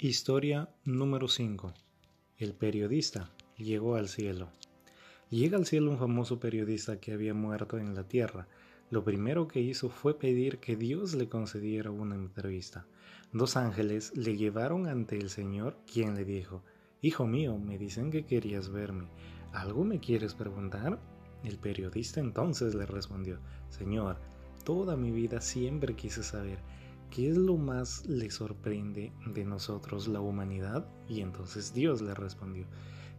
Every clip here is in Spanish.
Historia número 5. El periodista llegó al cielo. Llega al cielo un famoso periodista que había muerto en la tierra. Lo primero que hizo fue pedir que Dios le concediera una entrevista. Dos ángeles le llevaron ante el Señor, quien le dijo, Hijo mío, me dicen que querías verme. ¿Algo me quieres preguntar? El periodista entonces le respondió, Señor, toda mi vida siempre quise saber ¿qué es lo más le sorprende de nosotros la humanidad? Y entonces Dios le respondió,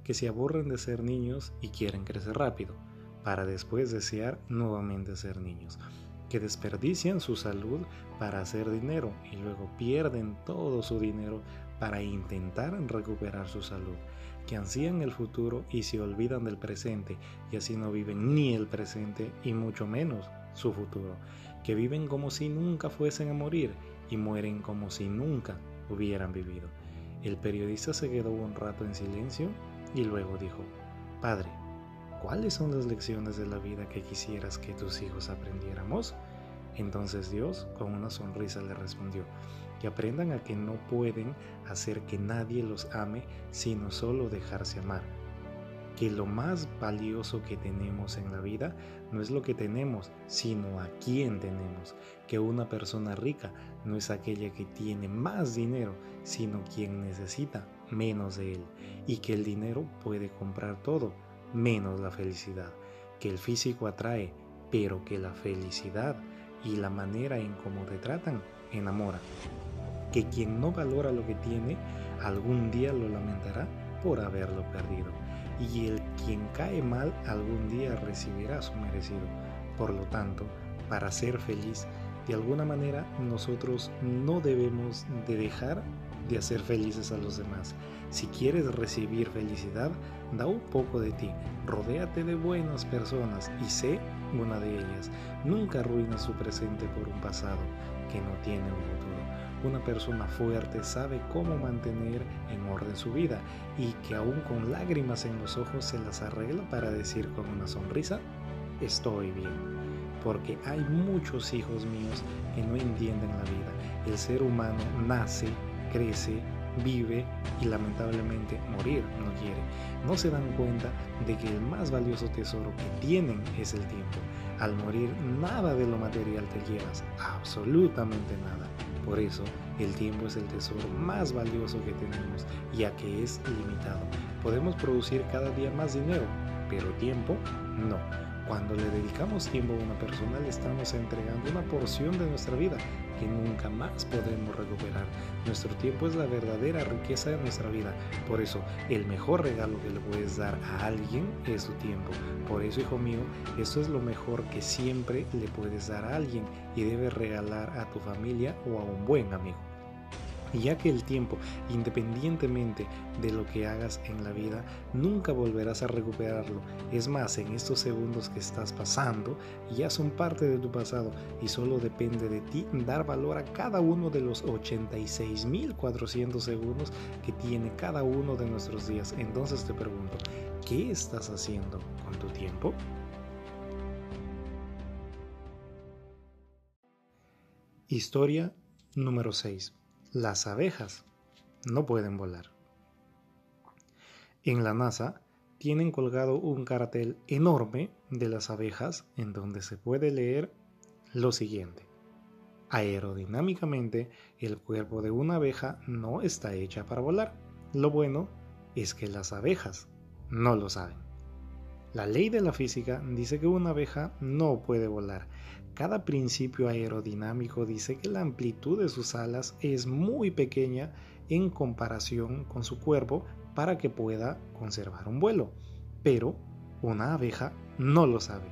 que se aburren de ser niños y quieren crecer rápido, para después desear nuevamente ser niños, que desperdician su salud para hacer dinero y luego pierden todo su dinero para intentar recuperar su salud, que ansían el futuro y se olvidan del presente y así no viven ni el presente y mucho menos su futuro, que viven como si nunca fuesen a morir y mueren como si nunca hubieran vivido. El periodista se quedó un rato en silencio y luego dijo, Padre, ¿cuáles son las lecciones de la vida que quisieras que tus hijos aprendiéramos? Entonces Dios, con una sonrisa, le respondió, que aprendan a que no pueden hacer que nadie los ame, sino solo dejarse amar que lo más valioso que tenemos en la vida no es lo que tenemos, sino a quién tenemos, que una persona rica no es aquella que tiene más dinero, sino quien necesita menos de él, y que el dinero puede comprar todo, menos la felicidad, que el físico atrae, pero que la felicidad y la manera en cómo te tratan enamora, que quien no valora lo que tiene, algún día lo lamentará por haberlo perdido y el quien cae mal algún día recibirá su merecido. Por lo tanto, para ser feliz, de alguna manera nosotros no debemos de dejar de hacer felices a los demás. Si quieres recibir felicidad, da un poco de ti, rodéate de buenas personas y sé una de ellas. Nunca arruines su presente por un pasado que no tiene un futuro. Una persona fuerte sabe cómo mantener en orden su vida y que aún con lágrimas en los ojos se las arregla para decir con una sonrisa, estoy bien. Porque hay muchos hijos míos que no entienden la vida. El ser humano nace, crece, vive y lamentablemente morir no quiere. No se dan cuenta de que el más valioso tesoro que tienen es el tiempo. Al morir nada de lo material te llevas, absolutamente nada. Por eso, el tiempo es el tesoro más valioso que tenemos, ya que es limitado. Podemos producir cada día más dinero, pero tiempo no. Cuando le dedicamos tiempo a una persona, le estamos entregando una porción de nuestra vida que nunca más podremos recuperar. Nuestro tiempo es la verdadera riqueza de nuestra vida. Por eso, el mejor regalo que le puedes dar a alguien es tu tiempo. Por eso, hijo mío, esto es lo mejor que siempre le puedes dar a alguien y debes regalar a tu familia o a un buen amigo ya que el tiempo, independientemente de lo que hagas en la vida, nunca volverás a recuperarlo. Es más, en estos segundos que estás pasando, ya son parte de tu pasado y solo depende de ti dar valor a cada uno de los 86.400 segundos que tiene cada uno de nuestros días. Entonces te pregunto, ¿qué estás haciendo con tu tiempo? Historia número 6 las abejas no pueden volar. En la NASA tienen colgado un cartel enorme de las abejas en donde se puede leer lo siguiente. Aerodinámicamente, el cuerpo de una abeja no está hecha para volar. Lo bueno es que las abejas no lo saben. La ley de la física dice que una abeja no puede volar. Cada principio aerodinámico dice que la amplitud de sus alas es muy pequeña en comparación con su cuerpo para que pueda conservar un vuelo. Pero una abeja no lo sabe.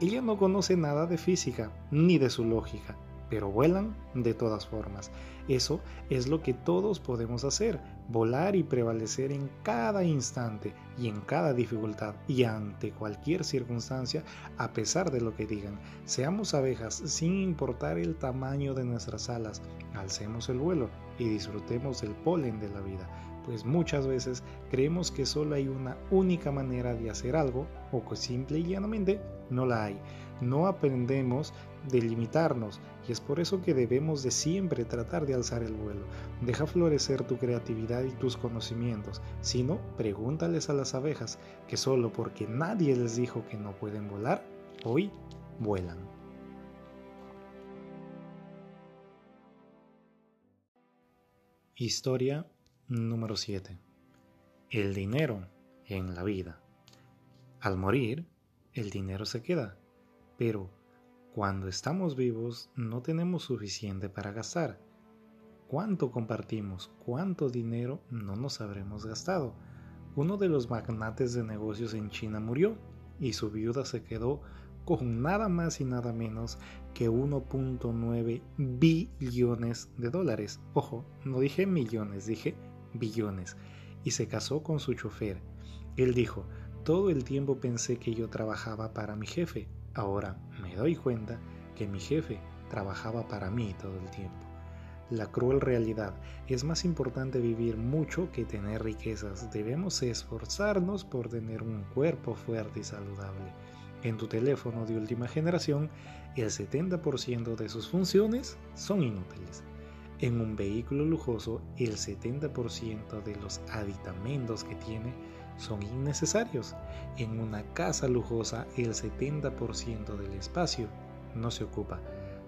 Ella no conoce nada de física ni de su lógica pero vuelan de todas formas. Eso es lo que todos podemos hacer, volar y prevalecer en cada instante y en cada dificultad y ante cualquier circunstancia, a pesar de lo que digan. Seamos abejas sin importar el tamaño de nuestras alas, alcemos el vuelo y disfrutemos del polen de la vida pues muchas veces creemos que solo hay una única manera de hacer algo o que simple y llanamente no la hay. No aprendemos de limitarnos y es por eso que debemos de siempre tratar de alzar el vuelo. Deja florecer tu creatividad y tus conocimientos. Si no, pregúntales a las abejas que solo porque nadie les dijo que no pueden volar, hoy vuelan. Historia número 7. El dinero en la vida. Al morir, el dinero se queda, pero cuando estamos vivos no tenemos suficiente para gastar. ¿Cuánto compartimos? ¿Cuánto dinero no nos habremos gastado? Uno de los magnates de negocios en China murió y su viuda se quedó con nada más y nada menos que 1.9 billones de dólares. Ojo, no dije millones, dije billones. Y se casó con su chofer. Él dijo, todo el tiempo pensé que yo trabajaba para mi jefe. Ahora me doy cuenta que mi jefe trabajaba para mí todo el tiempo. La cruel realidad es más importante vivir mucho que tener riquezas. Debemos esforzarnos por tener un cuerpo fuerte y saludable. En tu teléfono de última generación, el 70% de sus funciones son inútiles. En un vehículo lujoso, el 70% de los aditamentos que tiene son innecesarios. En una casa lujosa, el 70% del espacio no se ocupa.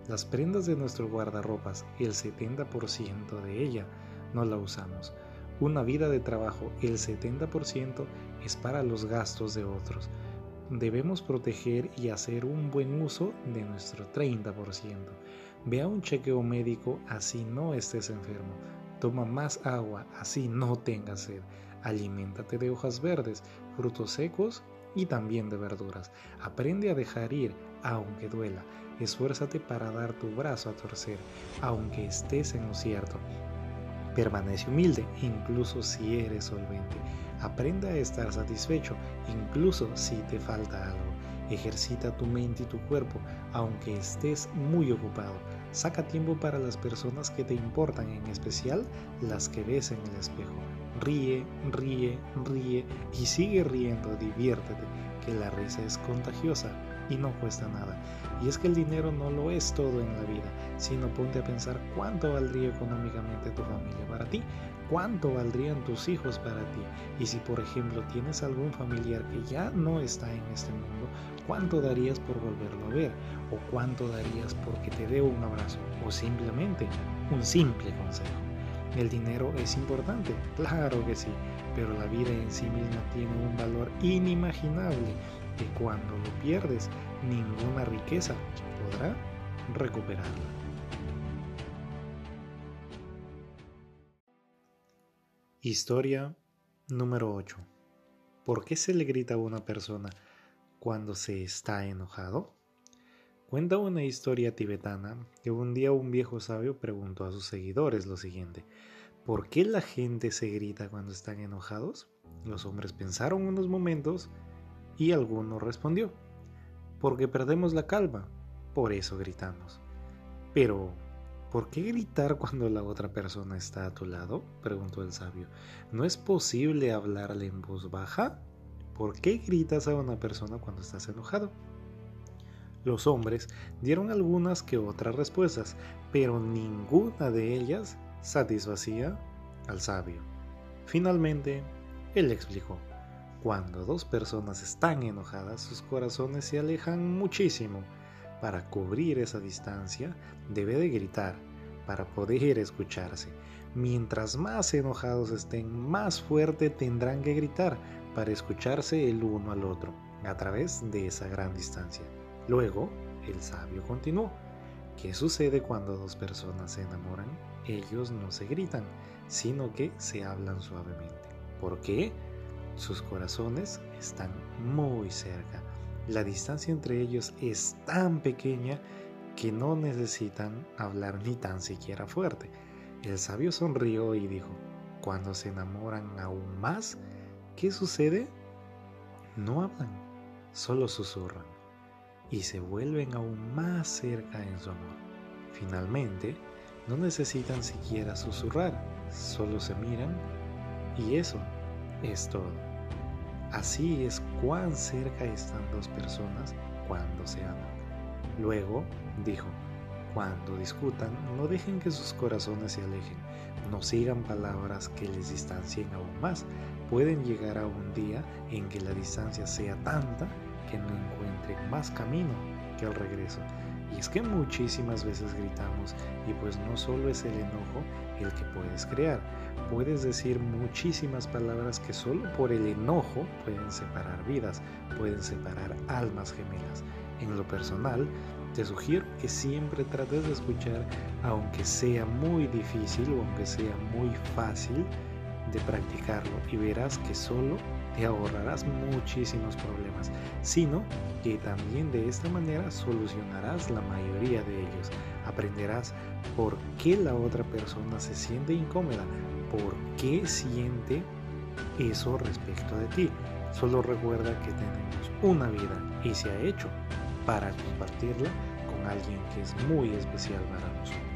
Las prendas de nuestro guardarropas, el 70% de ella no la usamos. Una vida de trabajo, el 70% es para los gastos de otros. Debemos proteger y hacer un buen uso de nuestro 30%. Ve a un chequeo médico así no estés enfermo. Toma más agua así no tengas sed. Aliméntate de hojas verdes, frutos secos y también de verduras. Aprende a dejar ir aunque duela. Esfuérzate para dar tu brazo a torcer, aunque estés en lo cierto. Permanece humilde, incluso si eres solvente. Aprende a estar satisfecho, incluso si te falta algo. Ejercita tu mente y tu cuerpo, aunque estés muy ocupado. Saca tiempo para las personas que te importan, en especial las que ves en el espejo. Ríe, ríe, ríe y sigue riendo, diviértete, que la risa es contagiosa y no cuesta nada. Y es que el dinero no lo es todo en la vida, sino ponte a pensar cuánto valdría económicamente tu familia para ti, cuánto valdrían tus hijos para ti. Y si por ejemplo tienes algún familiar que ya no está en este mundo, ¿cuánto darías por volverlo a ver? ¿O cuánto darías porque te dé un abrazo? ¿O simplemente un simple consejo? ¿El dinero es importante? Claro que sí, pero la vida en sí misma tiene un valor inimaginable que cuando lo pierdes, ninguna riqueza podrá recuperarla. Historia número 8. ¿Por qué se le grita a una persona cuando se está enojado? Cuenta una historia tibetana que un día un viejo sabio preguntó a sus seguidores lo siguiente. ¿Por qué la gente se grita cuando están enojados? Los hombres pensaron unos momentos y alguno respondió, porque perdemos la calma, por eso gritamos. Pero, ¿por qué gritar cuando la otra persona está a tu lado? preguntó el sabio. ¿No es posible hablarle en voz baja? ¿Por qué gritas a una persona cuando estás enojado? Los hombres dieron algunas que otras respuestas, pero ninguna de ellas satisfacía al sabio. Finalmente, él explicó. Cuando dos personas están enojadas, sus corazones se alejan muchísimo. Para cubrir esa distancia, debe de gritar para poder escucharse. Mientras más enojados estén, más fuerte tendrán que gritar para escucharse el uno al otro a través de esa gran distancia. Luego, el sabio continuó. ¿Qué sucede cuando dos personas se enamoran? Ellos no se gritan, sino que se hablan suavemente. ¿Por qué? Sus corazones están muy cerca. La distancia entre ellos es tan pequeña que no necesitan hablar ni tan siquiera fuerte. El sabio sonrió y dijo, cuando se enamoran aún más, ¿qué sucede? No hablan, solo susurran y se vuelven aún más cerca en su amor. Finalmente, no necesitan siquiera susurrar, solo se miran y eso es todo. Así es cuán cerca están dos personas cuando se aman. Luego dijo, cuando discutan, no dejen que sus corazones se alejen, no sigan palabras que les distancien aún más. Pueden llegar a un día en que la distancia sea tanta que no encuentren más camino que el regreso. Y es que muchísimas veces gritamos y pues no solo es el enojo el que puedes crear, puedes decir muchísimas palabras que solo por el enojo pueden separar vidas, pueden separar almas gemelas. En lo personal, te sugiero que siempre trates de escuchar, aunque sea muy difícil o aunque sea muy fácil de practicarlo y verás que solo te ahorrarás muchísimos problemas, sino que también de esta manera solucionarás la mayoría de ellos. Aprenderás por qué la otra persona se siente incómoda, por qué siente eso respecto de ti. Solo recuerda que tenemos una vida y se ha hecho para compartirla con alguien que es muy especial para nosotros.